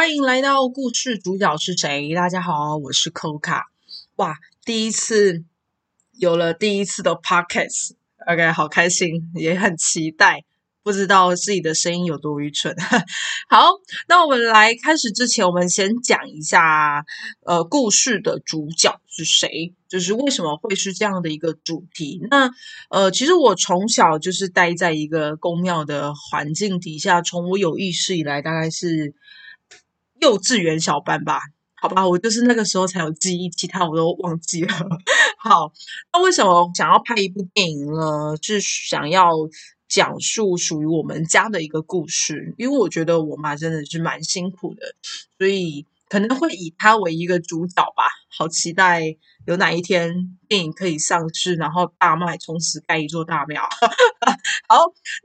欢迎来到故事主角是谁？大家好，我是 Coca。哇，第一次有了第一次的 Podcast，OK，好开心，也很期待。不知道自己的声音有多愚蠢。好，那我们来开始之前，我们先讲一下，呃，故事的主角是谁，就是为什么会是这样的一个主题。那呃，其实我从小就是待在一个公庙的环境底下，从我有意识以来，大概是幼稚园小班吧。好吧，我就是那个时候才有记忆，其他我都忘记了。好，那为什么想要拍一部电影呢？是想要。讲述属于我们家的一个故事，因为我觉得我妈真的是蛮辛苦的，所以可能会以她为一个主角吧。好期待有哪一天电影可以上市，然后大卖，从此盖一座大庙。好，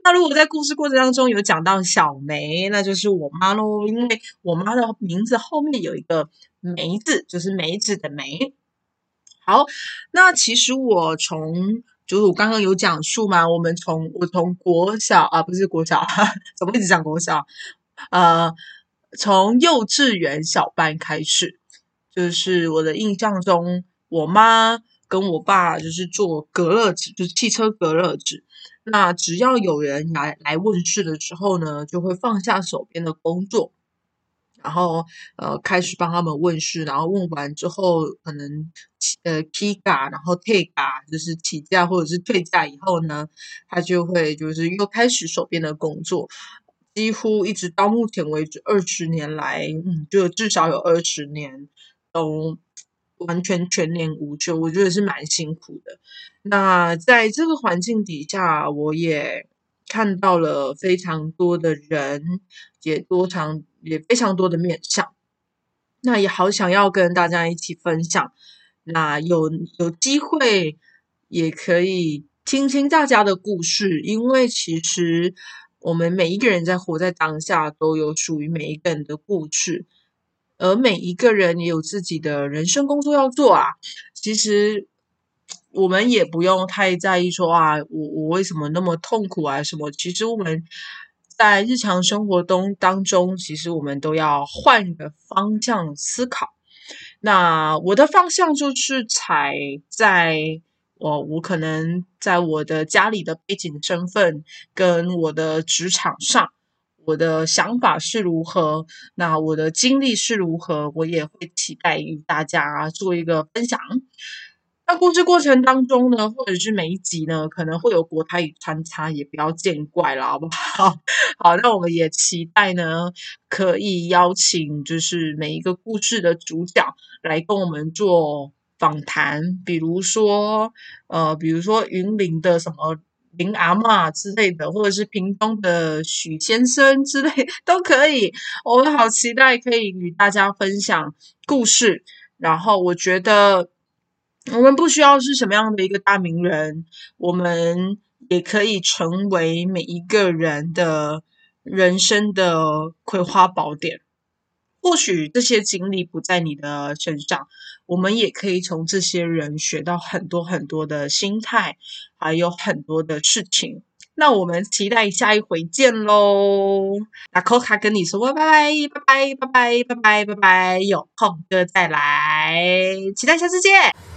那如果在故事过程当中有讲到小梅，那就是我妈喽，因为我妈的名字后面有一个梅字，就是梅子的梅。好，那其实我从。就是我刚刚有讲述嘛，我们从我从国小啊，不是国小，怎么一直讲国小？呃，从幼稚园小班开始，就是我的印象中，我妈跟我爸就是做隔热纸，就是汽车隔热纸。那只要有人来来问事的时候呢，就会放下手边的工作。然后呃开始帮他们问事，然后问完之后可能呃 k 价，然后退价，就是起价或者是退价以后呢，他就会就是又开始手边的工作，几乎一直到目前为止二十年来，嗯，就至少有二十年都完全全年无休，我觉得是蛮辛苦的。那在这个环境底下，我也。看到了非常多的人，也多常也非常多的面相，那也好想要跟大家一起分享。那有有机会也可以听听大家的故事，因为其实我们每一个人在活在当下，都有属于每一个人的故事，而每一个人也有自己的人生工作要做啊。其实。我们也不用太在意说啊，我我为什么那么痛苦啊？什么？其实我们在日常生活中当中，其实我们都要换个方向思考。那我的方向就是踩在我我可能在我的家里的背景身份跟我的职场上，我的想法是如何，那我的经历是如何，我也会期待与大家做一个分享。那故事过程当中呢，或者是每一集呢，可能会有国台语穿插，也不要见怪了，好不好？好，那我们也期待呢，可以邀请就是每一个故事的主角来跟我们做访谈，比如说呃，比如说云林的什么林阿妈之类的，或者是屏东的许先生之类都可以。我们好期待可以与大家分享故事，然后我觉得。我们不需要是什么样的一个大名人，我们也可以成为每一个人的人生的葵花宝典。或许这些经历不在你的身上，我们也可以从这些人学到很多很多的心态，还有很多的事情。那我们期待下一回见喽！那 Coca 跟你说拜拜拜拜拜拜拜拜拜拜，有空哥再来，期待下次见。